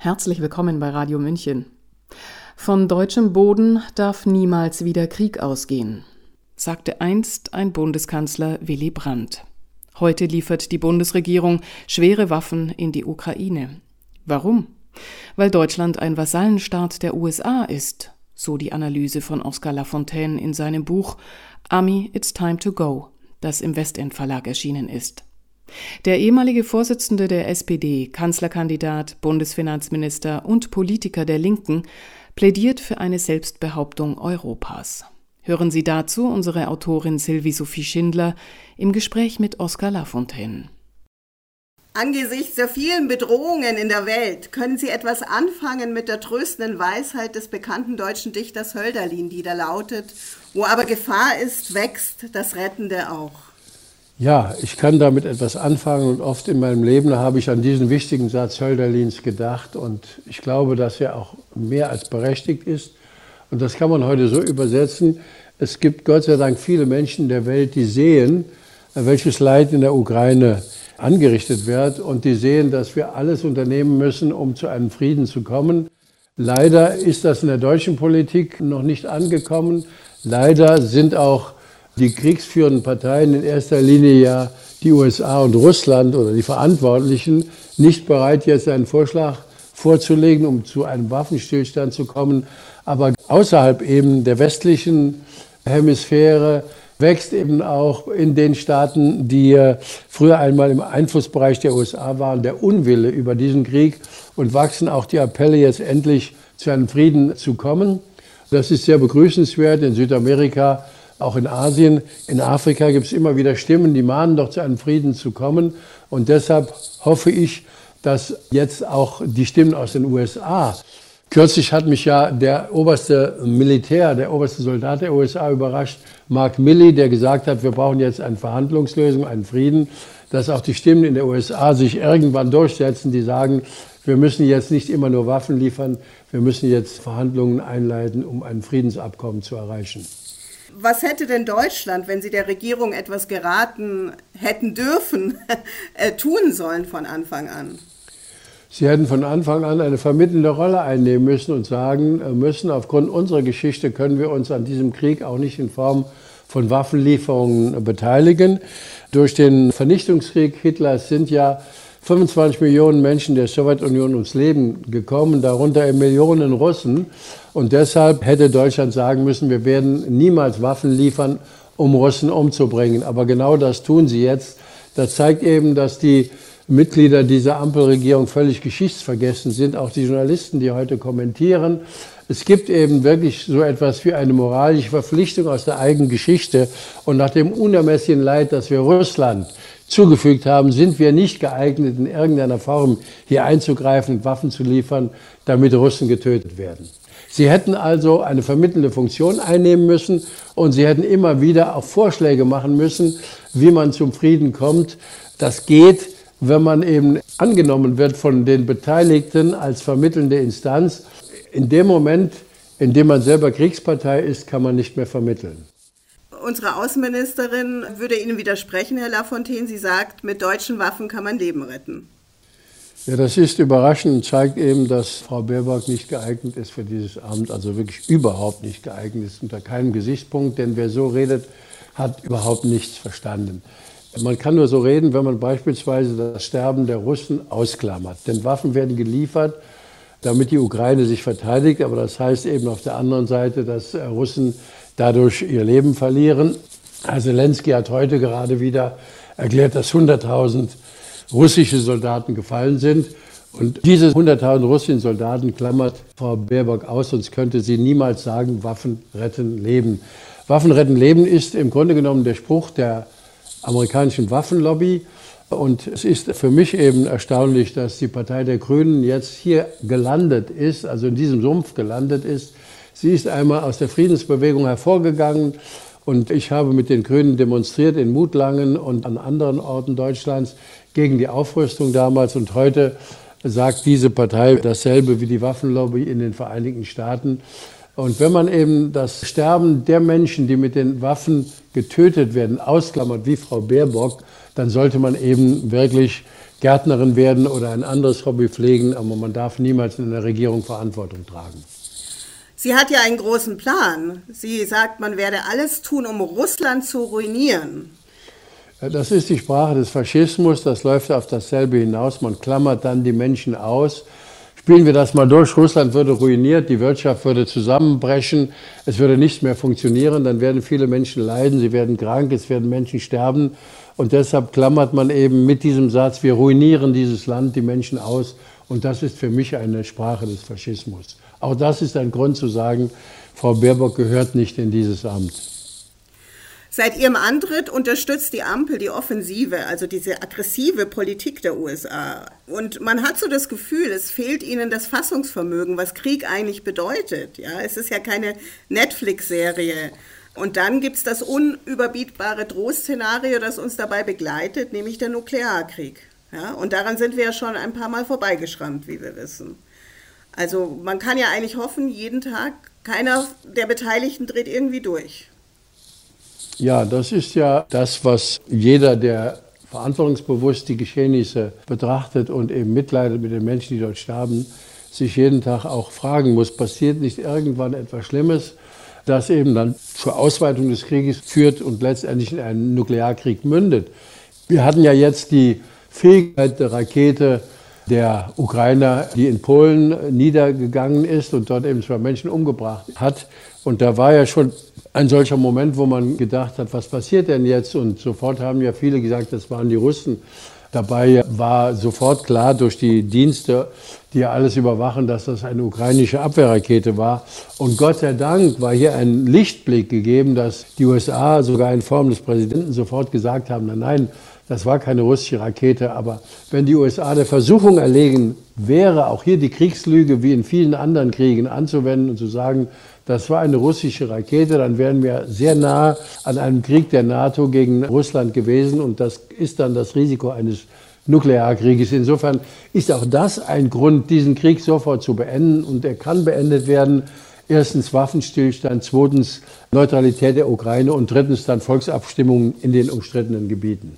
Herzlich willkommen bei Radio München. Von deutschem Boden darf niemals wieder Krieg ausgehen, sagte einst ein Bundeskanzler Willy Brandt. Heute liefert die Bundesregierung schwere Waffen in die Ukraine. Warum? Weil Deutschland ein Vasallenstaat der USA ist, so die Analyse von Oscar Lafontaine in seinem Buch Army, It's Time to Go, das im Westend Verlag erschienen ist. Der ehemalige Vorsitzende der SPD, Kanzlerkandidat, Bundesfinanzminister und Politiker der Linken plädiert für eine Selbstbehauptung Europas. Hören Sie dazu unsere Autorin Sylvie Sophie Schindler im Gespräch mit Oskar Lafontaine. Angesichts der vielen Bedrohungen in der Welt können Sie etwas anfangen mit der tröstenden Weisheit des bekannten deutschen Dichters Hölderlin, die da lautet, wo aber Gefahr ist, wächst das Rettende auch. Ja, ich kann damit etwas anfangen und oft in meinem Leben habe ich an diesen wichtigen Satz Hölderlins gedacht und ich glaube, dass er auch mehr als berechtigt ist. Und das kann man heute so übersetzen. Es gibt Gott sei Dank viele Menschen in der Welt, die sehen, welches Leid in der Ukraine angerichtet wird und die sehen, dass wir alles unternehmen müssen, um zu einem Frieden zu kommen. Leider ist das in der deutschen Politik noch nicht angekommen. Leider sind auch die kriegsführenden Parteien, in erster Linie ja die USA und Russland oder die Verantwortlichen, nicht bereit, jetzt einen Vorschlag vorzulegen, um zu einem Waffenstillstand zu kommen. Aber außerhalb eben der westlichen Hemisphäre wächst eben auch in den Staaten, die früher einmal im Einflussbereich der USA waren, der Unwille über diesen Krieg und wachsen auch die Appelle, jetzt endlich zu einem Frieden zu kommen. Das ist sehr begrüßenswert. In Südamerika auch in Asien, in Afrika gibt es immer wieder Stimmen, die mahnen doch zu einem Frieden zu kommen. Und deshalb hoffe ich, dass jetzt auch die Stimmen aus den USA, kürzlich hat mich ja der oberste Militär, der oberste Soldat der USA überrascht, Mark Milley, der gesagt hat, wir brauchen jetzt eine Verhandlungslösung, einen Frieden, dass auch die Stimmen in der USA sich irgendwann durchsetzen, die sagen, wir müssen jetzt nicht immer nur Waffen liefern, wir müssen jetzt Verhandlungen einleiten, um ein Friedensabkommen zu erreichen. Was hätte denn Deutschland, wenn Sie der Regierung etwas geraten hätten dürfen, äh, tun sollen von Anfang an? Sie hätten von Anfang an eine vermittelnde Rolle einnehmen müssen und sagen äh, müssen, aufgrund unserer Geschichte können wir uns an diesem Krieg auch nicht in Form von Waffenlieferungen beteiligen. Durch den Vernichtungskrieg Hitlers sind ja 25 Millionen Menschen der Sowjetunion ums Leben gekommen, darunter Millionen Russen. Und deshalb hätte Deutschland sagen müssen, wir werden niemals Waffen liefern, um Russen umzubringen. Aber genau das tun sie jetzt. Das zeigt eben, dass die Mitglieder dieser Ampelregierung völlig geschichtsvergessen sind, auch die Journalisten, die heute kommentieren. Es gibt eben wirklich so etwas wie eine moralische Verpflichtung aus der eigenen Geschichte. Und nach dem unermesslichen Leid, das wir Russland zugefügt haben, sind wir nicht geeignet, in irgendeiner Form hier einzugreifen Waffen zu liefern, damit Russen getötet werden. Sie hätten also eine vermittelnde Funktion einnehmen müssen und sie hätten immer wieder auch Vorschläge machen müssen, wie man zum Frieden kommt. Das geht, wenn man eben angenommen wird von den Beteiligten als vermittelnde Instanz in dem Moment, in dem man selber Kriegspartei ist, kann man nicht mehr vermitteln. Unsere Außenministerin würde Ihnen widersprechen, Herr Lafontaine. Sie sagt, mit deutschen Waffen kann man Leben retten. Ja, das ist überraschend und zeigt eben, dass Frau Baerbock nicht geeignet ist für dieses Amt, also wirklich überhaupt nicht geeignet ist, unter keinem Gesichtspunkt, denn wer so redet, hat überhaupt nichts verstanden. Man kann nur so reden, wenn man beispielsweise das Sterben der Russen ausklammert. Denn Waffen werden geliefert damit die Ukraine sich verteidigt. Aber das heißt eben auf der anderen Seite, dass äh, Russen dadurch ihr Leben verlieren. Herr Zelensky hat heute gerade wieder erklärt, dass 100.000 russische Soldaten gefallen sind. Und diese 100.000 russischen Soldaten klammert Frau Baerbock aus, sonst könnte sie niemals sagen, Waffen retten Leben. Waffen retten Leben ist im Grunde genommen der Spruch der amerikanischen Waffenlobby. Und es ist für mich eben erstaunlich, dass die Partei der Grünen jetzt hier gelandet ist, also in diesem Sumpf gelandet ist. Sie ist einmal aus der Friedensbewegung hervorgegangen und ich habe mit den Grünen demonstriert in Mutlangen und an anderen Orten Deutschlands gegen die Aufrüstung damals und heute sagt diese Partei dasselbe wie die Waffenlobby in den Vereinigten Staaten. Und wenn man eben das Sterben der Menschen, die mit den Waffen getötet werden, ausklammert, wie Frau Baerbock, dann sollte man eben wirklich Gärtnerin werden oder ein anderes Hobby pflegen, aber man darf niemals in der Regierung Verantwortung tragen. Sie hat ja einen großen Plan. Sie sagt, man werde alles tun, um Russland zu ruinieren. Das ist die Sprache des Faschismus, das läuft auf dasselbe hinaus. Man klammert dann die Menschen aus. Spielen wir das mal durch, Russland würde ruiniert, die Wirtschaft würde zusammenbrechen, es würde nicht mehr funktionieren, dann werden viele Menschen leiden, sie werden krank, es werden Menschen sterben. Und deshalb klammert man eben mit diesem Satz, wir ruinieren dieses Land, die Menschen aus. Und das ist für mich eine Sprache des Faschismus. Auch das ist ein Grund zu sagen, Frau Baerbock gehört nicht in dieses Amt. Seit ihrem Antritt unterstützt die Ampel die Offensive, also diese aggressive Politik der USA. Und man hat so das Gefühl, es fehlt ihnen das Fassungsvermögen, was Krieg eigentlich bedeutet. Ja, es ist ja keine Netflix-Serie. Und dann gibt es das unüberbietbare Drohszenario, das uns dabei begleitet, nämlich der Nuklearkrieg. Ja, und daran sind wir ja schon ein paar Mal vorbeigeschrammt, wie wir wissen. Also man kann ja eigentlich hoffen, jeden Tag, keiner der Beteiligten dreht irgendwie durch. Ja, das ist ja das, was jeder, der verantwortungsbewusst die Geschehnisse betrachtet und eben mitleidet mit den Menschen, die dort sterben, sich jeden Tag auch fragen muss, passiert nicht irgendwann etwas Schlimmes, das eben dann zur Ausweitung des Krieges führt und letztendlich in einen Nuklearkrieg mündet. Wir hatten ja jetzt die Fähigkeit der Rakete der Ukrainer, die in Polen niedergegangen ist und dort eben zwei Menschen umgebracht hat. Und da war ja schon ein solcher Moment, wo man gedacht hat, was passiert denn jetzt? Und sofort haben ja viele gesagt, das waren die Russen. Dabei war sofort klar durch die Dienste, die alles überwachen, dass das eine ukrainische Abwehrrakete war. Und Gott sei Dank war hier ein Lichtblick gegeben, dass die USA sogar in Form des Präsidenten sofort gesagt haben, nein, nein, das war keine russische Rakete, aber wenn die USA der Versuchung erlegen wäre, auch hier die Kriegslüge wie in vielen anderen Kriegen anzuwenden und zu sagen, das war eine russische Rakete, dann wären wir sehr nah an einem Krieg der NATO gegen Russland gewesen und das ist dann das Risiko eines Nuklearkrieges. Insofern ist auch das ein Grund, diesen Krieg sofort zu beenden und er kann beendet werden. Erstens Waffenstillstand, zweitens Neutralität der Ukraine und drittens dann Volksabstimmungen in den umstrittenen Gebieten.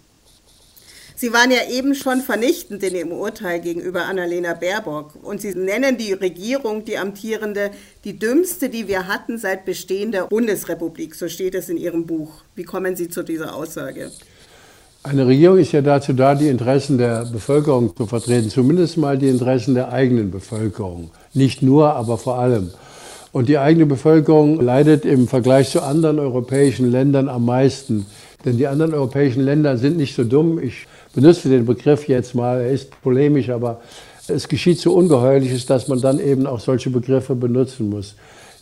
Sie waren ja eben schon vernichtend in Ihrem Urteil gegenüber Annalena Baerbock. Und Sie nennen die Regierung, die amtierende, die dümmste, die wir hatten seit Bestehen der Bundesrepublik. So steht es in Ihrem Buch. Wie kommen Sie zu dieser Aussage? Eine Regierung ist ja dazu da, die Interessen der Bevölkerung zu vertreten, zumindest mal die Interessen der eigenen Bevölkerung. Nicht nur, aber vor allem. Und die eigene Bevölkerung leidet im Vergleich zu anderen europäischen Ländern am meisten. Denn die anderen europäischen Länder sind nicht so dumm. Ich benutze den Begriff jetzt mal, er ist polemisch, aber es geschieht so ungeheuerliches, dass man dann eben auch solche Begriffe benutzen muss.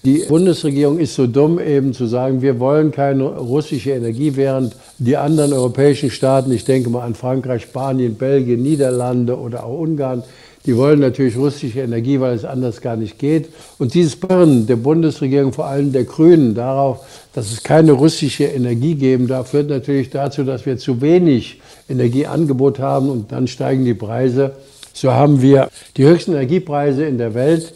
Die Bundesregierung ist so dumm, eben zu sagen, wir wollen keine russische Energie, während die anderen europäischen Staaten, ich denke mal an Frankreich, Spanien, Belgien, Niederlande oder auch Ungarn, die wollen natürlich russische Energie, weil es anders gar nicht geht. Und dieses Birnen der Bundesregierung, vor allem der Grünen, darauf, dass es keine russische Energie geben darf, führt natürlich dazu, dass wir zu wenig Energieangebot haben und dann steigen die Preise. So haben wir die höchsten Energiepreise in der Welt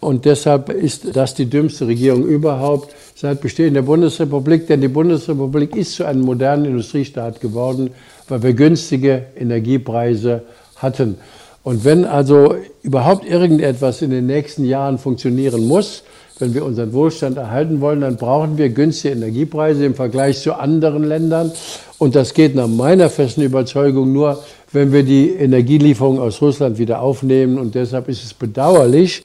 und deshalb ist das die dümmste Regierung überhaupt seit Bestehen der Bundesrepublik, denn die Bundesrepublik ist zu einem modernen Industriestaat geworden, weil wir günstige Energiepreise hatten. Und wenn also überhaupt irgendetwas in den nächsten Jahren funktionieren muss, wenn wir unseren Wohlstand erhalten wollen, dann brauchen wir günstige Energiepreise im Vergleich zu anderen Ländern. Und das geht nach meiner festen Überzeugung nur, wenn wir die Energielieferung aus Russland wieder aufnehmen. Und deshalb ist es bedauerlich,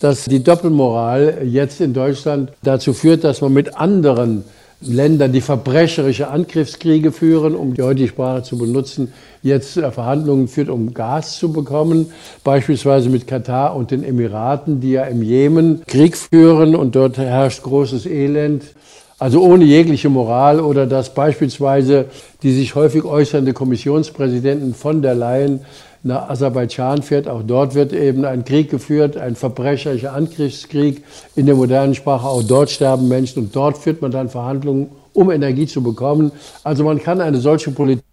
dass die Doppelmoral jetzt in Deutschland dazu führt, dass man mit anderen Ländern, die verbrecherische Angriffskriege führen, um die heutige Sprache zu benutzen, jetzt Verhandlungen führt, um Gas zu bekommen, beispielsweise mit Katar und den Emiraten, die ja im Jemen Krieg führen und dort herrscht großes Elend. Also ohne jegliche Moral oder dass beispielsweise die sich häufig äußernde Kommissionspräsidentin von der Leyen nach Aserbaidschan fährt. Auch dort wird eben ein Krieg geführt, ein verbrecherischer Angriffskrieg in der modernen Sprache. Auch dort sterben Menschen und dort führt man dann Verhandlungen, um Energie zu bekommen. Also man kann eine solche Politik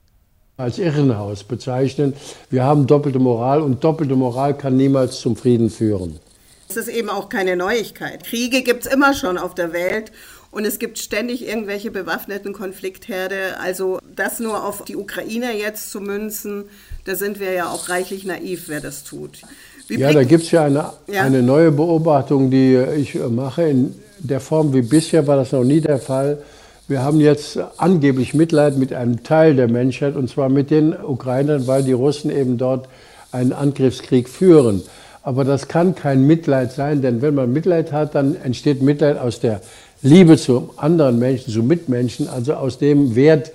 als Irrenhaus bezeichnen. Wir haben doppelte Moral und doppelte Moral kann niemals zum Frieden führen. Das ist eben auch keine Neuigkeit. Kriege gibt es immer schon auf der Welt und es gibt ständig irgendwelche bewaffneten Konfliktherde. Also das nur auf die Ukraine jetzt zu münzen, Da sind wir ja auch reichlich naiv, wer das tut. Wie ja, da gibt es ja eine, ja eine neue Beobachtung, die ich mache. In der Form wie bisher war das noch nie der Fall. Wir haben jetzt angeblich Mitleid mit einem Teil der Menschheit, und zwar mit den Ukrainern, weil die Russen eben dort einen Angriffskrieg führen. Aber das kann kein Mitleid sein, denn wenn man Mitleid hat, dann entsteht Mitleid aus der Liebe zu anderen Menschen, zu Mitmenschen, also aus dem Wert,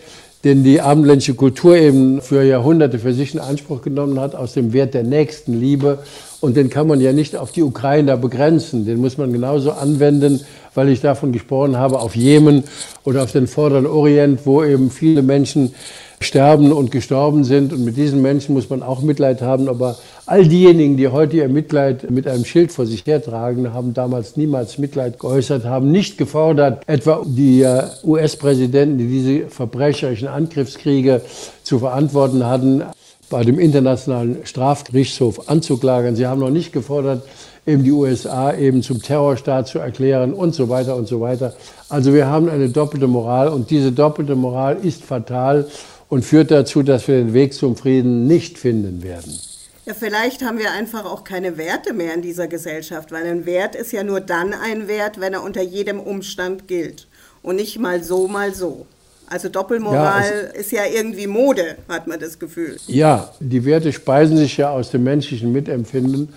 den die abendländische Kultur eben für Jahrhunderte für sich in Anspruch genommen hat, aus dem Wert der Nächstenliebe. Und den kann man ja nicht auf die Ukrainer begrenzen. Den muss man genauso anwenden, weil ich davon gesprochen habe, auf Jemen oder auf den Vorderen Orient, wo eben viele Menschen sterben und gestorben sind. Und mit diesen Menschen muss man auch Mitleid haben. Aber all diejenigen, die heute ihr Mitleid mit einem Schild vor sich hertragen, haben damals niemals Mitleid geäußert, haben nicht gefordert, etwa die äh, US-Präsidenten, die diese verbrecherischen Angriffskriege zu verantworten hatten, bei dem Internationalen Strafgerichtshof anzuklagen. Sie haben noch nicht gefordert, eben die USA eben zum Terrorstaat zu erklären und so weiter und so weiter. Also wir haben eine doppelte Moral und diese doppelte Moral ist fatal und führt dazu, dass wir den Weg zum Frieden nicht finden werden. Ja, vielleicht haben wir einfach auch keine Werte mehr in dieser Gesellschaft, weil ein Wert ist ja nur dann ein Wert, wenn er unter jedem Umstand gilt und nicht mal so, mal so. Also Doppelmoral ja, ist ja irgendwie Mode, hat man das Gefühl. Ja, die Werte speisen sich ja aus dem menschlichen Mitempfinden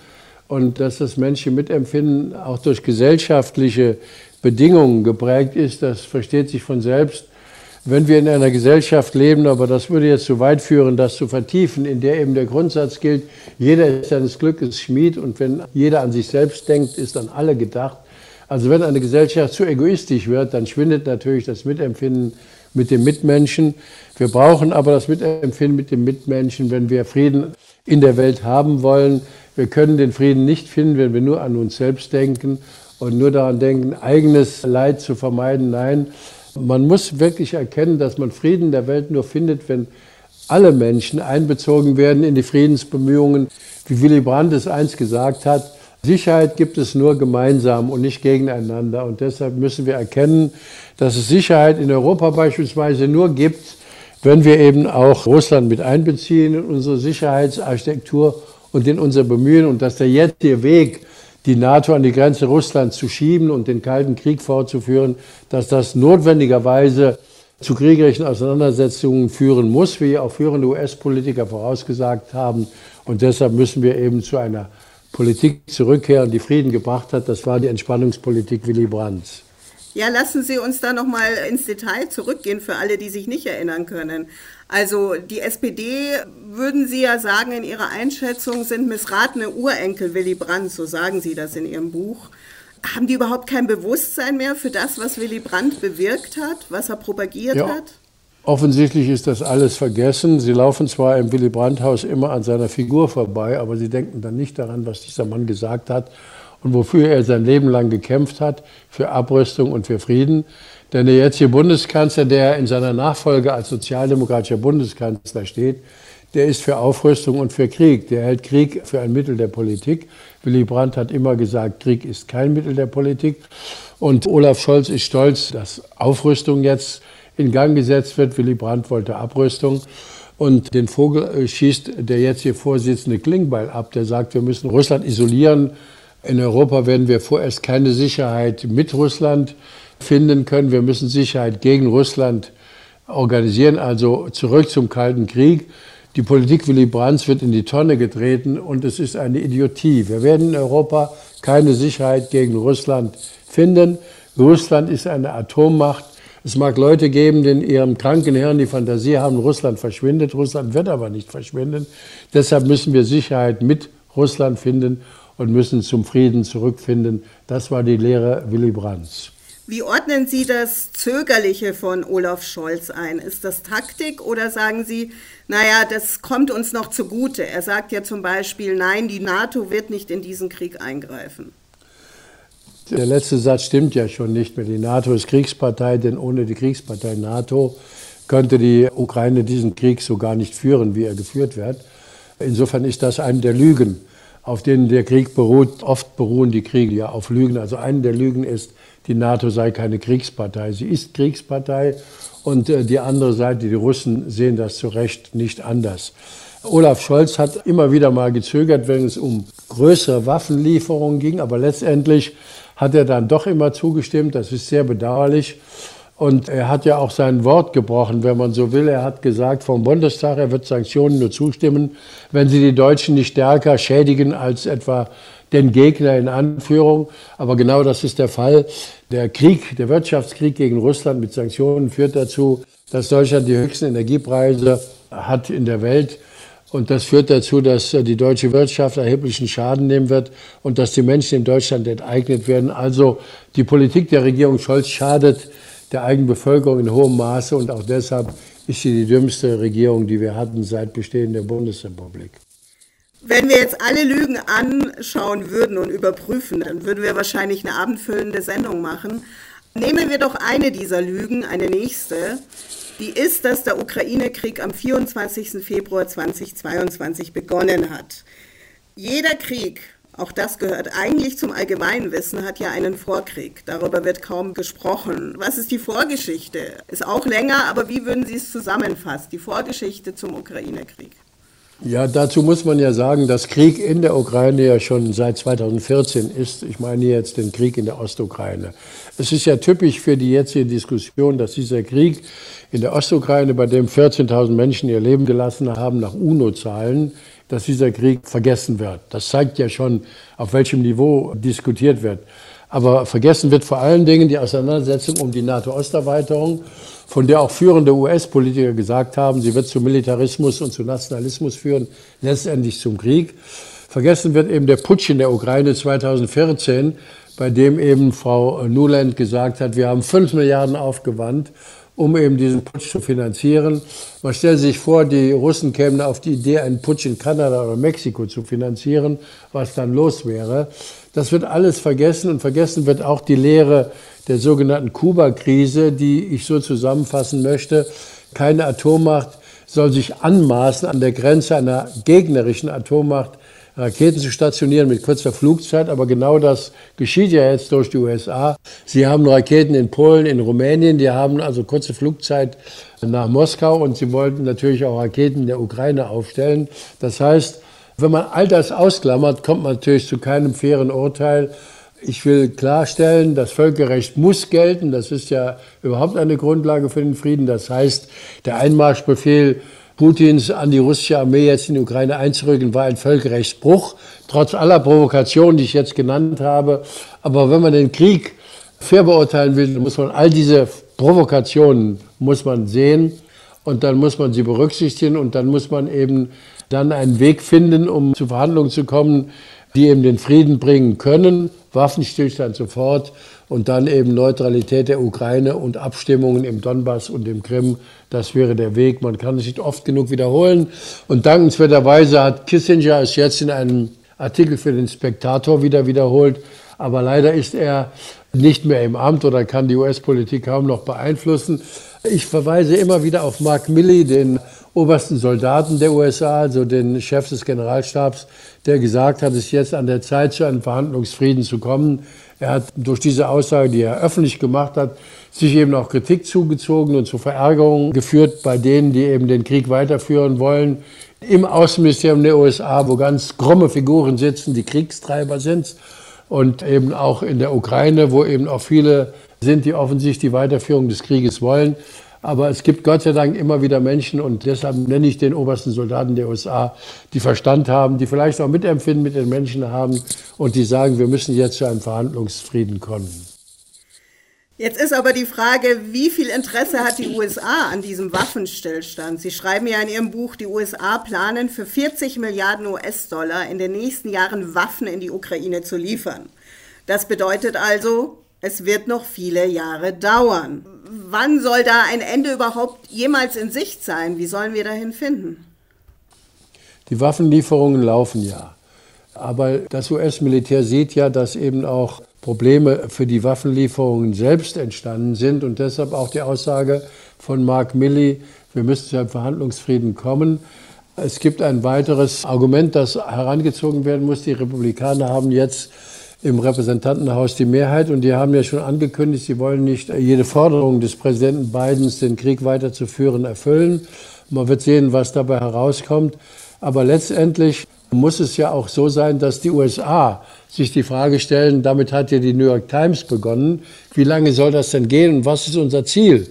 und dass das menschliche Mitempfinden auch durch gesellschaftliche Bedingungen geprägt ist, das versteht sich von selbst wenn wir in einer Gesellschaft leben, aber das würde jetzt zu weit führen, das zu vertiefen, in der eben der Grundsatz gilt, jeder ist seines Glückes Schmied und wenn jeder an sich selbst denkt, ist an alle gedacht. Also wenn eine Gesellschaft zu egoistisch wird, dann schwindet natürlich das Mitempfinden mit dem Mitmenschen. Wir brauchen aber das Mitempfinden mit dem Mitmenschen, wenn wir Frieden in der Welt haben wollen. Wir können den Frieden nicht finden, wenn wir nur an uns selbst denken und nur daran denken, eigenes Leid zu vermeiden. Nein, man muss wirklich erkennen, dass man Frieden in der Welt nur findet, wenn alle Menschen einbezogen werden in die Friedensbemühungen. Wie Willy Brandt es einst gesagt hat, Sicherheit gibt es nur gemeinsam und nicht gegeneinander. Und deshalb müssen wir erkennen, dass es Sicherheit in Europa beispielsweise nur gibt, wenn wir eben auch Russland mit einbeziehen in unsere Sicherheitsarchitektur und in unser Bemühen und dass der jetzige Weg die NATO an die Grenze Russlands zu schieben und den Kalten Krieg fortzuführen, dass das notwendigerweise zu kriegerischen Auseinandersetzungen führen muss, wie auch führende US-Politiker vorausgesagt haben. Und deshalb müssen wir eben zu einer Politik zurückkehren, die Frieden gebracht hat. Das war die Entspannungspolitik Willy Brandts. Ja, lassen Sie uns da noch mal ins Detail zurückgehen für alle, die sich nicht erinnern können. Also die SPD, würden Sie ja sagen, in Ihrer Einschätzung sind missratene Urenkel Willy Brandt, so sagen Sie das in Ihrem Buch. Haben die überhaupt kein Bewusstsein mehr für das, was Willy Brandt bewirkt hat, was er propagiert ja. hat? Offensichtlich ist das alles vergessen. Sie laufen zwar im Willy Brandt-Haus immer an seiner Figur vorbei, aber sie denken dann nicht daran, was dieser Mann gesagt hat und wofür er sein Leben lang gekämpft hat, für Abrüstung und für Frieden. Denn der jetzige Bundeskanzler, der in seiner Nachfolge als sozialdemokratischer Bundeskanzler steht, der ist für Aufrüstung und für Krieg. Der hält Krieg für ein Mittel der Politik. Willy Brandt hat immer gesagt, Krieg ist kein Mittel der Politik. Und Olaf Scholz ist stolz, dass Aufrüstung jetzt in Gang gesetzt wird. Willy Brandt wollte Abrüstung. Und den Vogel schießt der jetzt hier Vorsitzende Klingbeil ab, der sagt, wir müssen Russland isolieren in Europa werden wir vorerst keine Sicherheit mit Russland finden können. Wir müssen Sicherheit gegen Russland organisieren, also zurück zum Kalten Krieg. Die Politik Willy Brandt wird in die Tonne getreten und es ist eine Idiotie. Wir werden in Europa keine Sicherheit gegen Russland finden. Russland ist eine Atommacht. Es mag Leute geben, die in ihrem kranken Hirn die Fantasie haben, Russland verschwindet. Russland wird aber nicht verschwinden. Deshalb müssen wir Sicherheit mit Russland finden und müssen zum Frieden zurückfinden. Das war die Lehre Willy Brandts. Wie ordnen Sie das Zögerliche von Olaf Scholz ein? Ist das Taktik oder sagen Sie, naja, das kommt uns noch zugute? Er sagt ja zum Beispiel, nein, die NATO wird nicht in diesen Krieg eingreifen. Der letzte Satz stimmt ja schon nicht mehr. Die NATO ist Kriegspartei, denn ohne die Kriegspartei NATO könnte die Ukraine diesen Krieg so gar nicht führen, wie er geführt wird. Insofern ist das eine der Lügen auf denen der Krieg beruht. Oft beruhen die Kriege ja auf Lügen. Also eine der Lügen ist, die NATO sei keine Kriegspartei. Sie ist Kriegspartei und äh, die andere Seite, die Russen, sehen das zu Recht nicht anders. Olaf Scholz hat immer wieder mal gezögert, wenn es um größere Waffenlieferungen ging, aber letztendlich hat er dann doch immer zugestimmt. Das ist sehr bedauerlich. Und er hat ja auch sein Wort gebrochen, wenn man so will. Er hat gesagt vom Bundestag, er wird Sanktionen nur zustimmen, wenn sie die Deutschen nicht stärker schädigen als etwa den Gegner in Anführung. Aber genau das ist der Fall. Der Krieg, der Wirtschaftskrieg gegen Russland mit Sanktionen führt dazu, dass Deutschland die höchsten Energiepreise hat in der Welt. Und das führt dazu, dass die deutsche Wirtschaft erheblichen Schaden nehmen wird und dass die Menschen in Deutschland enteignet werden. Also die Politik der Regierung Scholz schadet der eigenen Bevölkerung in hohem Maße und auch deshalb ist sie die dümmste Regierung, die wir hatten seit Bestehen der Bundesrepublik. Wenn wir jetzt alle Lügen anschauen würden und überprüfen, dann würden wir wahrscheinlich eine abendfüllende Sendung machen. Nehmen wir doch eine dieser Lügen, eine nächste. Die ist, dass der Ukraine-Krieg am 24. Februar 2022 begonnen hat. Jeder Krieg auch das gehört eigentlich zum Allgemeinwissen, hat ja einen Vorkrieg. Darüber wird kaum gesprochen. Was ist die Vorgeschichte? Ist auch länger, aber wie würden Sie es zusammenfassen, die Vorgeschichte zum Ukraine-Krieg? Ja, dazu muss man ja sagen, dass Krieg in der Ukraine ja schon seit 2014 ist. Ich meine jetzt den Krieg in der Ostukraine. Es ist ja typisch für die jetzige Diskussion, dass dieser Krieg in der Ostukraine, bei dem 14.000 Menschen ihr Leben gelassen haben, nach UNO-Zahlen, dass dieser Krieg vergessen wird. Das zeigt ja schon, auf welchem Niveau diskutiert wird. Aber vergessen wird vor allen Dingen die Auseinandersetzung um die NATO-Osterweiterung, von der auch führende US-Politiker gesagt haben, sie wird zu Militarismus und zu Nationalismus führen, letztendlich zum Krieg. Vergessen wird eben der Putsch in der Ukraine 2014, bei dem eben Frau Nuland gesagt hat, wir haben fünf Milliarden aufgewandt um eben diesen Putsch zu finanzieren. Man stellt sich vor, die Russen kämen auf die Idee, einen Putsch in Kanada oder Mexiko zu finanzieren, was dann los wäre. Das wird alles vergessen und vergessen wird auch die Lehre der sogenannten Kuba-Krise, die ich so zusammenfassen möchte. Keine Atommacht soll sich anmaßen, an der Grenze einer gegnerischen Atommacht Raketen zu stationieren mit kurzer Flugzeit. Aber genau das geschieht ja jetzt durch die USA. Sie haben Raketen in Polen, in Rumänien, die haben also kurze Flugzeit nach Moskau und sie wollten natürlich auch Raketen in der Ukraine aufstellen. Das heißt, wenn man all das ausklammert, kommt man natürlich zu keinem fairen Urteil. Ich will klarstellen, das Völkerrecht muss gelten. Das ist ja überhaupt eine Grundlage für den Frieden. Das heißt, der Einmarschbefehl Putins an die russische Armee jetzt in die Ukraine einzurücken, war ein Völkerrechtsbruch, trotz aller Provokationen, die ich jetzt genannt habe. Aber wenn man den Krieg fair beurteilen will, muss man all diese Provokationen muss man sehen. Und dann muss man sie berücksichtigen. Und dann muss man eben dann einen Weg finden, um zu Verhandlungen zu kommen, die eben den Frieden bringen können, Waffenstillstand sofort und dann eben Neutralität der Ukraine und Abstimmungen im Donbass und im Krim. Das wäre der Weg. Man kann es nicht oft genug wiederholen. Und dankenswerterweise hat Kissinger es jetzt in einem Artikel für den Spektator wieder wiederholt. Aber leider ist er nicht mehr im Amt oder kann die US-Politik kaum noch beeinflussen. Ich verweise immer wieder auf Mark Milley, den obersten Soldaten der USA, also den Chef des Generalstabs, der gesagt hat, es ist jetzt an der Zeit, zu einem Verhandlungsfrieden zu kommen. Er hat durch diese Aussage, die er öffentlich gemacht hat, sich eben auch Kritik zugezogen und zu Verärgerungen geführt bei denen, die eben den Krieg weiterführen wollen. Im Außenministerium der USA, wo ganz krumme Figuren sitzen, die Kriegstreiber sind. Und eben auch in der Ukraine, wo eben auch viele sind, die offensichtlich die Weiterführung des Krieges wollen. Aber es gibt Gott sei Dank immer wieder Menschen und deshalb nenne ich den obersten Soldaten der USA, die Verstand haben, die vielleicht auch Mitempfinden mit den Menschen haben und die sagen, wir müssen jetzt zu einem Verhandlungsfrieden kommen. Jetzt ist aber die Frage, wie viel Interesse hat die USA an diesem Waffenstillstand? Sie schreiben ja in Ihrem Buch, die USA planen für 40 Milliarden US-Dollar in den nächsten Jahren Waffen in die Ukraine zu liefern. Das bedeutet also, es wird noch viele Jahre dauern. Wann soll da ein Ende überhaupt jemals in Sicht sein? Wie sollen wir dahin finden? Die Waffenlieferungen laufen ja. Aber das US-Militär sieht ja, dass eben auch Probleme für die Waffenlieferungen selbst entstanden sind und deshalb auch die Aussage von Mark Milley, wir müssen zu einem Verhandlungsfrieden kommen. Es gibt ein weiteres Argument, das herangezogen werden muss. Die Republikaner haben jetzt im Repräsentantenhaus die Mehrheit und die haben ja schon angekündigt, sie wollen nicht jede Forderung des Präsidenten Bidens, den Krieg weiterzuführen, erfüllen. Man wird sehen, was dabei herauskommt. Aber letztendlich muss es ja auch so sein, dass die USA sich die Frage stellen, damit hat ja die New York Times begonnen, wie lange soll das denn gehen und was ist unser Ziel?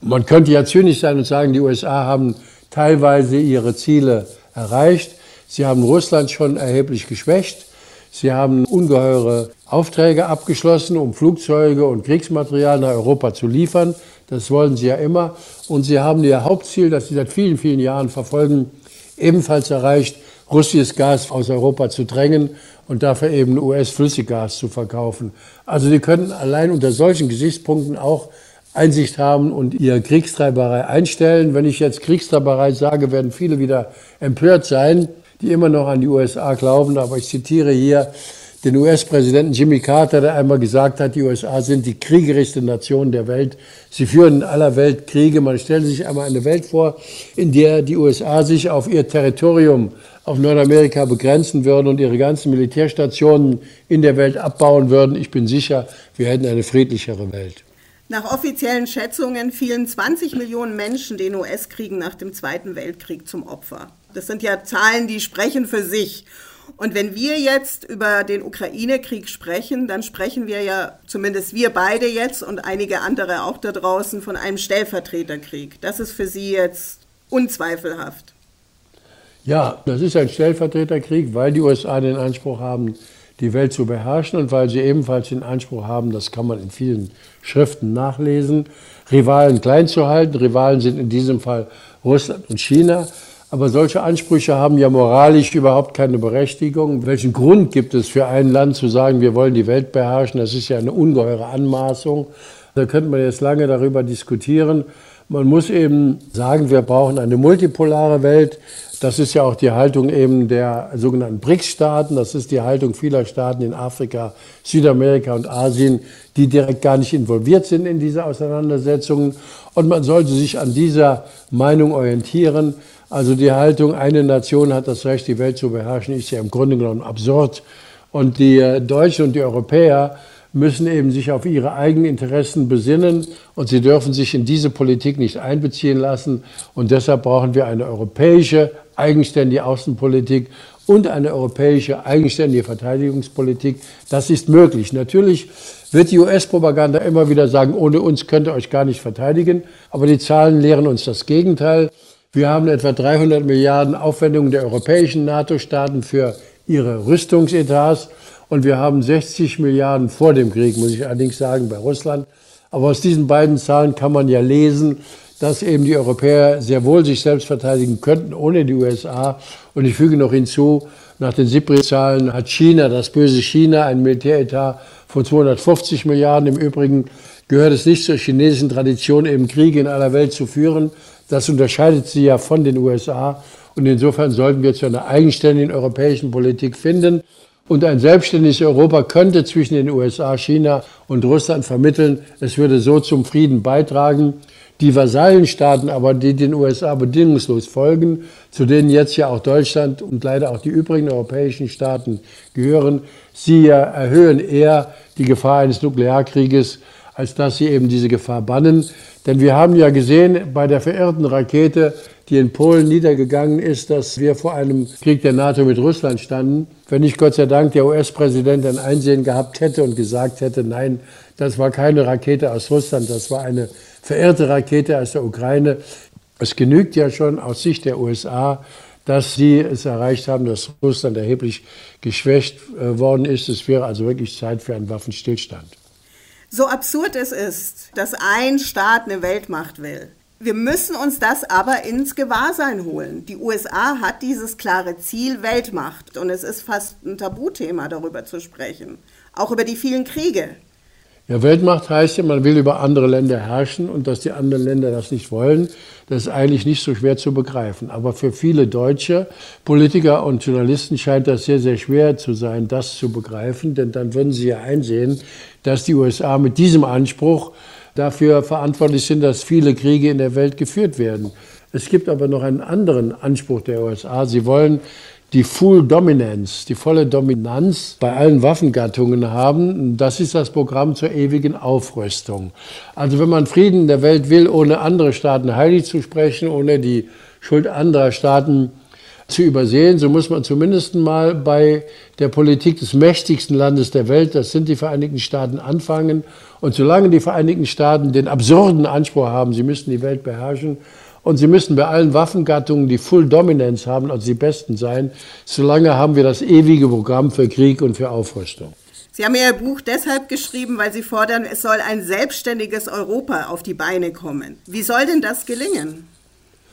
Man könnte ja zynisch sein und sagen, die USA haben teilweise ihre Ziele erreicht. Sie haben Russland schon erheblich geschwächt. Sie haben ungeheure Aufträge abgeschlossen, um Flugzeuge und Kriegsmaterial nach Europa zu liefern. Das wollen sie ja immer. Und sie haben ihr Hauptziel, das sie seit vielen, vielen Jahren verfolgen, ebenfalls erreicht, russisches Gas aus Europa zu drängen und dafür eben US-Flüssiggas zu verkaufen. Also die können allein unter solchen Gesichtspunkten auch Einsicht haben und ihre Kriegstreiberei einstellen. Wenn ich jetzt Kriegstreiberei sage, werden viele wieder empört sein, die immer noch an die USA glauben. Aber ich zitiere hier den US-Präsidenten Jimmy Carter, der einmal gesagt hat, die USA sind die kriegerischste Nation der Welt. Sie führen in aller Welt Kriege. Man stellt sich einmal eine Welt vor, in der die USA sich auf ihr Territorium auf Nordamerika begrenzen würden und ihre ganzen Militärstationen in der Welt abbauen würden. Ich bin sicher, wir hätten eine friedlichere Welt. Nach offiziellen Schätzungen fielen 20 Millionen Menschen den US-Kriegen nach dem Zweiten Weltkrieg zum Opfer. Das sind ja Zahlen, die sprechen für sich. Und wenn wir jetzt über den Ukraine-Krieg sprechen, dann sprechen wir ja, zumindest wir beide jetzt und einige andere auch da draußen, von einem Stellvertreterkrieg. Das ist für Sie jetzt unzweifelhaft. Ja, das ist ein Stellvertreterkrieg, weil die USA den Anspruch haben, die Welt zu beherrschen und weil sie ebenfalls den Anspruch haben, das kann man in vielen Schriften nachlesen, Rivalen klein zu halten. Rivalen sind in diesem Fall Russland und China. Aber solche Ansprüche haben ja moralisch überhaupt keine Berechtigung. Welchen Grund gibt es für ein Land zu sagen, wir wollen die Welt beherrschen? Das ist ja eine ungeheure Anmaßung. Da könnte man jetzt lange darüber diskutieren. Man muss eben sagen, wir brauchen eine multipolare Welt. Das ist ja auch die Haltung eben der sogenannten BRICS-Staaten. Das ist die Haltung vieler Staaten in Afrika, Südamerika und Asien, die direkt gar nicht involviert sind in diese Auseinandersetzungen. Und man sollte sich an dieser Meinung orientieren. Also die Haltung, eine Nation hat das Recht, die Welt zu beherrschen, ist ja im Grunde genommen absurd. Und die äh, Deutschen und die Europäer müssen eben sich auf ihre eigenen Interessen besinnen und sie dürfen sich in diese Politik nicht einbeziehen lassen. Und deshalb brauchen wir eine europäische eigenständige Außenpolitik und eine europäische eigenständige Verteidigungspolitik. Das ist möglich. Natürlich wird die US-Propaganda immer wieder sagen, ohne uns könnt ihr euch gar nicht verteidigen. Aber die Zahlen lehren uns das Gegenteil. Wir haben etwa 300 Milliarden Aufwendungen der europäischen NATO-Staaten für ihre Rüstungsetats und wir haben 60 Milliarden vor dem Krieg, muss ich allerdings sagen, bei Russland. Aber aus diesen beiden Zahlen kann man ja lesen, dass eben die Europäer sehr wohl sich selbst verteidigen könnten ohne die USA. Und ich füge noch hinzu, nach den SIPRI-Zahlen hat China, das böse China, ein Militäretat von 250 Milliarden. Im Übrigen gehört es nicht zur chinesischen Tradition, eben Kriege in aller Welt zu führen. Das unterscheidet sie ja von den USA. Und insofern sollten wir zu einer eigenständigen europäischen Politik finden. Und ein selbstständiges Europa könnte zwischen den USA, China und Russland vermitteln. Es würde so zum Frieden beitragen. Die Vasallenstaaten aber, die den USA bedingungslos folgen, zu denen jetzt ja auch Deutschland und leider auch die übrigen europäischen Staaten gehören, sie erhöhen eher die Gefahr eines Nuklearkrieges, als dass sie eben diese Gefahr bannen. Denn wir haben ja gesehen bei der verirrten Rakete, die in Polen niedergegangen ist, dass wir vor einem Krieg der NATO mit Russland standen. Wenn nicht Gott sei Dank der US-Präsident ein Einsehen gehabt hätte und gesagt hätte, nein, das war keine Rakete aus Russland, das war eine verirrte Rakete aus der Ukraine. Es genügt ja schon aus Sicht der USA, dass sie es erreicht haben, dass Russland erheblich geschwächt äh, worden ist. Es wäre also wirklich Zeit für einen Waffenstillstand. So absurd es ist, dass ein Staat eine Weltmacht will. Wir müssen uns das aber ins Gewahrsein holen. Die USA hat dieses klare Ziel Weltmacht und es ist fast ein Tabuthema, darüber zu sprechen. Auch über die vielen Kriege. Ja, Weltmacht heißt ja, man will über andere Länder herrschen und dass die anderen Länder das nicht wollen, das ist eigentlich nicht so schwer zu begreifen. Aber für viele deutsche Politiker und Journalisten scheint das sehr, sehr schwer zu sein, das zu begreifen, denn dann würden sie ja einsehen, dass die USA mit diesem Anspruch dafür verantwortlich sind, dass viele Kriege in der Welt geführt werden. Es gibt aber noch einen anderen Anspruch der USA. Sie wollen die Full Dominance, die volle Dominanz bei allen Waffengattungen haben. Das ist das Programm zur ewigen Aufrüstung. Also wenn man Frieden in der Welt will, ohne andere Staaten heilig zu sprechen, ohne die Schuld anderer Staaten zu übersehen. So muss man zumindest mal bei der Politik des mächtigsten Landes der Welt, das sind die Vereinigten Staaten, anfangen. Und solange die Vereinigten Staaten den absurden Anspruch haben, sie müssten die Welt beherrschen und sie müssten bei allen Waffengattungen die Full Dominance haben, also die Besten sein, solange haben wir das ewige Programm für Krieg und für Aufrüstung. Sie haben Ihr Buch deshalb geschrieben, weil Sie fordern, es soll ein selbstständiges Europa auf die Beine kommen. Wie soll denn das gelingen?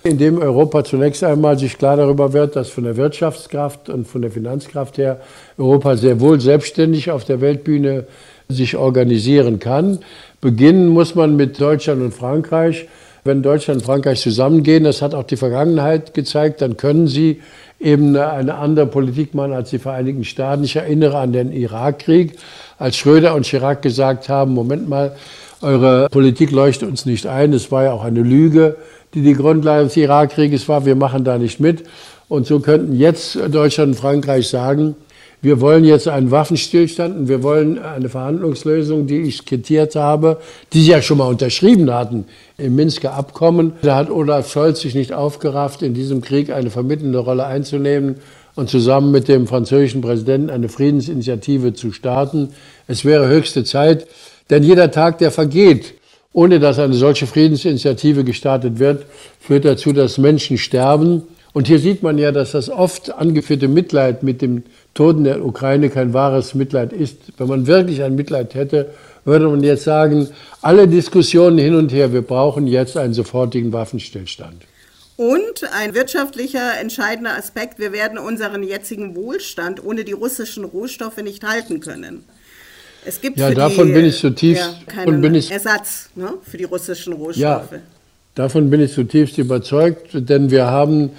Indem Europa zunächst einmal sich klar darüber wird, dass von der Wirtschaftskraft und von der Finanzkraft her Europa sehr wohl selbstständig auf der Weltbühne sich organisieren kann. Beginnen muss man mit Deutschland und Frankreich. Wenn Deutschland und Frankreich zusammengehen, das hat auch die Vergangenheit gezeigt, dann können sie eben eine andere Politik machen als die Vereinigten Staaten. Ich erinnere an den Irakkrieg, als Schröder und Chirac gesagt haben, Moment mal, eure Politik leuchtet uns nicht ein. Es war ja auch eine Lüge die die Grundlage des Irakkrieges war. Wir machen da nicht mit. Und so könnten jetzt Deutschland und Frankreich sagen, wir wollen jetzt einen Waffenstillstand und wir wollen eine Verhandlungslösung, die ich skizziert habe, die sie ja schon mal unterschrieben hatten im Minsker Abkommen. Da hat Olaf Scholz sich nicht aufgerafft, in diesem Krieg eine vermittelnde Rolle einzunehmen und zusammen mit dem französischen Präsidenten eine Friedensinitiative zu starten. Es wäre höchste Zeit, denn jeder Tag, der vergeht, ohne dass eine solche Friedensinitiative gestartet wird, führt dazu, dass Menschen sterben. Und hier sieht man ja, dass das oft angeführte Mitleid mit dem Toten der Ukraine kein wahres Mitleid ist. Wenn man wirklich ein Mitleid hätte, würde man jetzt sagen, alle Diskussionen hin und her, wir brauchen jetzt einen sofortigen Waffenstillstand. Und ein wirtschaftlicher entscheidender Aspekt, wir werden unseren jetzigen Wohlstand ohne die russischen Rohstoffe nicht halten können. Es gibt ja, davon die, bin ich zutiefst ja, keinen bin ich, Ersatz ne, für die russischen Rohstoffe. Ja, davon bin ich zutiefst überzeugt, denn wir haben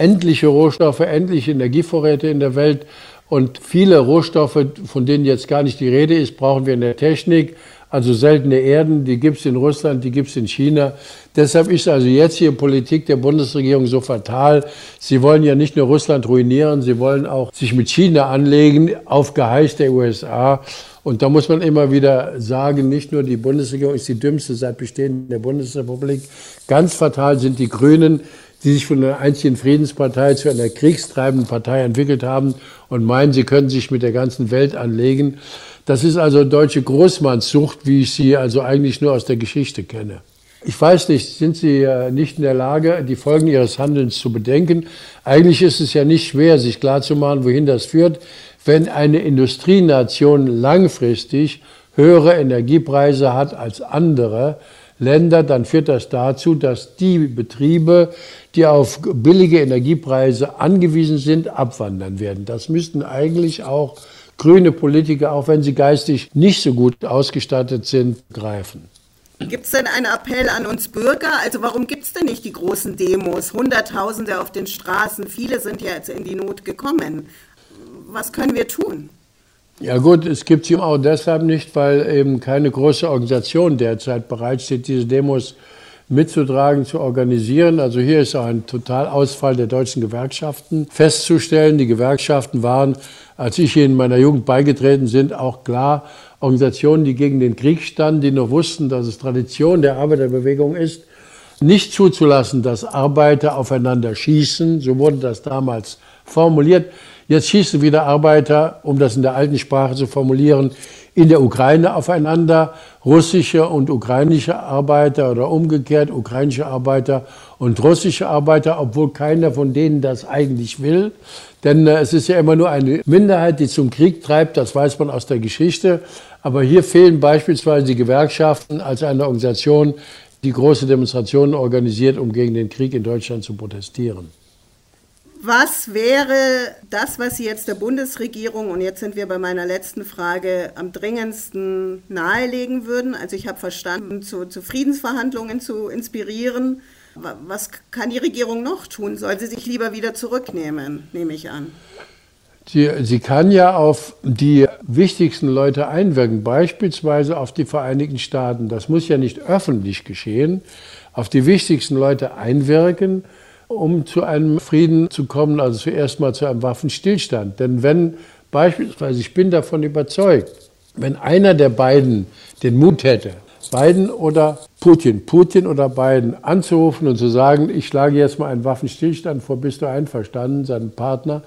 endliche Rohstoffe, endliche Energievorräte in der Welt und viele Rohstoffe, von denen jetzt gar nicht die Rede ist, brauchen wir in der Technik. Also seltene Erden, die gibt es in Russland, die gibt es in China. Deshalb ist also jetzt hier Politik der Bundesregierung so fatal. Sie wollen ja nicht nur Russland ruinieren, sie wollen auch sich mit China anlegen, auf Geheiß der USA. Und da muss man immer wieder sagen, nicht nur die Bundesregierung ist die dümmste seit Bestehen der Bundesrepublik. Ganz fatal sind die Grünen, die sich von einer einzigen Friedenspartei zu einer kriegstreibenden Partei entwickelt haben und meinen, sie können sich mit der ganzen Welt anlegen. Das ist also deutsche Großmannssucht, wie ich sie also eigentlich nur aus der Geschichte kenne. Ich weiß nicht, sind Sie nicht in der Lage, die Folgen Ihres Handelns zu bedenken? Eigentlich ist es ja nicht schwer, sich klarzumachen, wohin das führt wenn eine Industrienation langfristig höhere Energiepreise hat als andere Länder, dann führt das dazu, dass die Betriebe, die auf billige Energiepreise angewiesen sind, abwandern werden. Das müssten eigentlich auch grüne Politiker, auch wenn sie geistig nicht so gut ausgestattet sind, greifen. Gibt es denn einen Appell an uns Bürger? Also warum gibt es denn nicht die großen Demos? Hunderttausende auf den Straßen, viele sind ja jetzt in die Not gekommen was können wir tun? Ja gut, es gibt sie auch deshalb nicht, weil eben keine große Organisation derzeit bereitsteht, diese Demos mitzutragen, zu organisieren. Also hier ist auch ein Totalausfall der deutschen Gewerkschaften festzustellen. Die Gewerkschaften waren, als ich in meiner Jugend beigetreten sind, auch klar Organisationen, die gegen den Krieg standen, die noch wussten, dass es Tradition der Arbeiterbewegung ist, nicht zuzulassen, dass Arbeiter aufeinander schießen. So wurde das damals formuliert. Jetzt schießen wieder Arbeiter, um das in der alten Sprache zu formulieren, in der Ukraine aufeinander, russische und ukrainische Arbeiter oder umgekehrt ukrainische Arbeiter und russische Arbeiter, obwohl keiner von denen das eigentlich will. Denn äh, es ist ja immer nur eine Minderheit, die zum Krieg treibt, das weiß man aus der Geschichte. Aber hier fehlen beispielsweise die Gewerkschaften als eine Organisation, die große Demonstrationen organisiert, um gegen den Krieg in Deutschland zu protestieren. Was wäre das, was Sie jetzt der Bundesregierung, und jetzt sind wir bei meiner letzten Frage, am dringendsten nahelegen würden? Also ich habe verstanden, zu, zu Friedensverhandlungen zu inspirieren. Was kann die Regierung noch tun? Soll sie sich lieber wieder zurücknehmen, nehme ich an? Sie, sie, kann ja auf die wichtigsten Leute einwirken, beispielsweise auf die Vereinigten Staaten. Das muss ja nicht öffentlich geschehen. Auf die wichtigsten Leute einwirken um zu einem Frieden zu kommen, also zuerst mal zu einem Waffenstillstand. Denn wenn beispielsweise, ich bin davon überzeugt, wenn einer der beiden den Mut hätte, Biden oder Putin, Putin oder Biden anzurufen und zu sagen, ich schlage jetzt mal einen Waffenstillstand vor, bist du einverstanden, seinen Partner,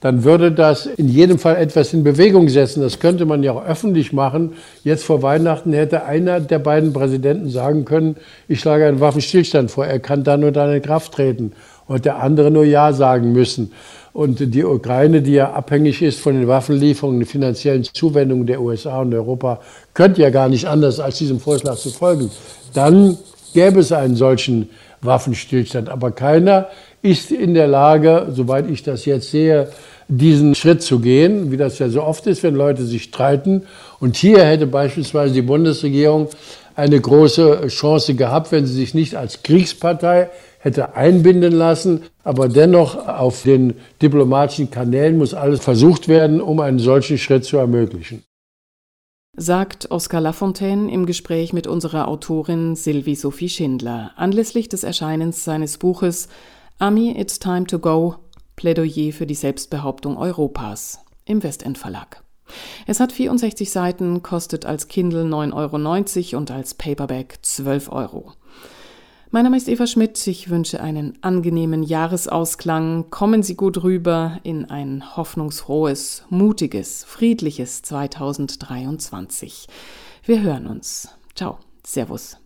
dann würde das in jedem Fall etwas in Bewegung setzen. Das könnte man ja auch öffentlich machen. Jetzt vor Weihnachten hätte einer der beiden Präsidenten sagen können, ich schlage einen Waffenstillstand vor, er kann dann nur dann in Kraft treten. Und der andere nur Ja sagen müssen. Und die Ukraine, die ja abhängig ist von den Waffenlieferungen, den finanziellen Zuwendungen der USA und Europa, könnte ja gar nicht anders als diesem Vorschlag zu folgen. Dann gäbe es einen solchen Waffenstillstand. Aber keiner ist in der Lage, soweit ich das jetzt sehe, diesen Schritt zu gehen, wie das ja so oft ist, wenn Leute sich streiten. Und hier hätte beispielsweise die Bundesregierung eine große Chance gehabt, wenn sie sich nicht als Kriegspartei hätte einbinden lassen. Aber dennoch auf den diplomatischen Kanälen muss alles versucht werden, um einen solchen Schritt zu ermöglichen. Sagt Oskar Lafontaine im Gespräch mit unserer Autorin Sylvie Sophie Schindler anlässlich des Erscheinens seines Buches Ami, It's Time to Go Plädoyer für die Selbstbehauptung Europas im Westend Verlag. Es hat 64 Seiten, kostet als Kindle 9,90 Euro und als Paperback 12 Euro. Mein Name ist Eva Schmidt. Ich wünsche einen angenehmen Jahresausklang. Kommen Sie gut rüber in ein hoffnungsfrohes, mutiges, friedliches 2023. Wir hören uns. Ciao. Servus.